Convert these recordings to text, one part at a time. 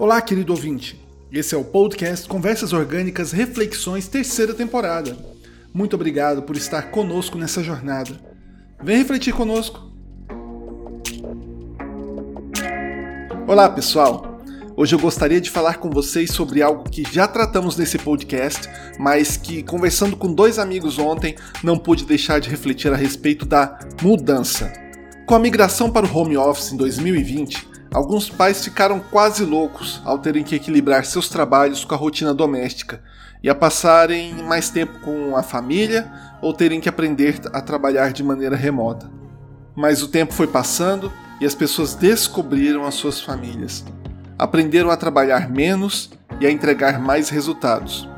Olá, querido ouvinte. Esse é o podcast Conversas Orgânicas Reflexões, terceira temporada. Muito obrigado por estar conosco nessa jornada. Vem refletir conosco. Olá, pessoal. Hoje eu gostaria de falar com vocês sobre algo que já tratamos nesse podcast, mas que, conversando com dois amigos ontem, não pude deixar de refletir a respeito da mudança. Com a migração para o home office em 2020, Alguns pais ficaram quase loucos ao terem que equilibrar seus trabalhos com a rotina doméstica e a passarem mais tempo com a família ou terem que aprender a trabalhar de maneira remota. Mas o tempo foi passando e as pessoas descobriram as suas famílias. Aprenderam a trabalhar menos e a entregar mais resultados.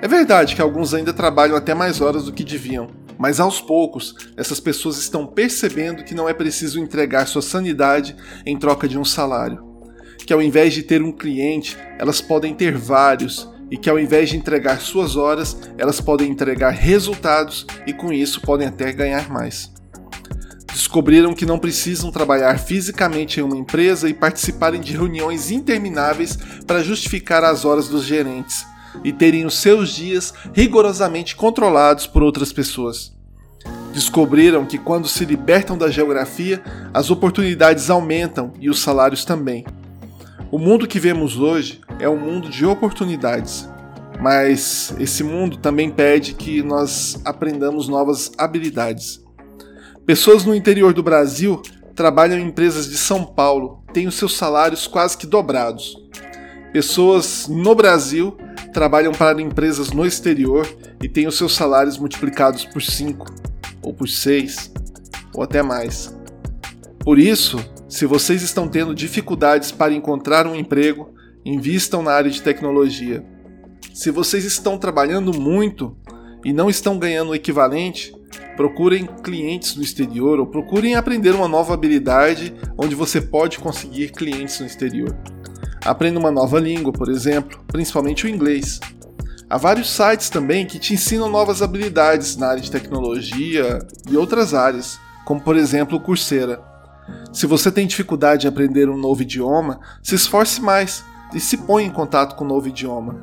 É verdade que alguns ainda trabalham até mais horas do que deviam, mas aos poucos, essas pessoas estão percebendo que não é preciso entregar sua sanidade em troca de um salário. Que ao invés de ter um cliente, elas podem ter vários, e que ao invés de entregar suas horas, elas podem entregar resultados e com isso podem até ganhar mais. Descobriram que não precisam trabalhar fisicamente em uma empresa e participarem de reuniões intermináveis para justificar as horas dos gerentes e terem os seus dias rigorosamente controlados por outras pessoas. Descobriram que quando se libertam da geografia, as oportunidades aumentam e os salários também. O mundo que vemos hoje é um mundo de oportunidades, mas esse mundo também pede que nós aprendamos novas habilidades. Pessoas no interior do Brasil trabalham em empresas de São Paulo, têm os seus salários quase que dobrados. Pessoas no Brasil trabalham para empresas no exterior e têm os seus salários multiplicados por 5, ou por 6, ou até mais. Por isso, se vocês estão tendo dificuldades para encontrar um emprego, invistam na área de tecnologia. Se vocês estão trabalhando muito e não estão ganhando o equivalente, procurem clientes no exterior ou procurem aprender uma nova habilidade onde você pode conseguir clientes no exterior. Aprenda uma nova língua, por exemplo, principalmente o inglês. Há vários sites também que te ensinam novas habilidades na área de tecnologia e outras áreas, como por exemplo o Coursera. Se você tem dificuldade em aprender um novo idioma, se esforce mais e se põe em contato com o um novo idioma.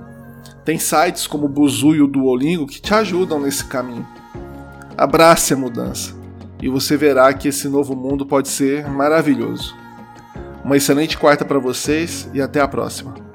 Tem sites como o Buzu e o Duolingo que te ajudam nesse caminho. Abrace a mudança e você verá que esse novo mundo pode ser maravilhoso. Uma excelente quarta para vocês e até a próxima.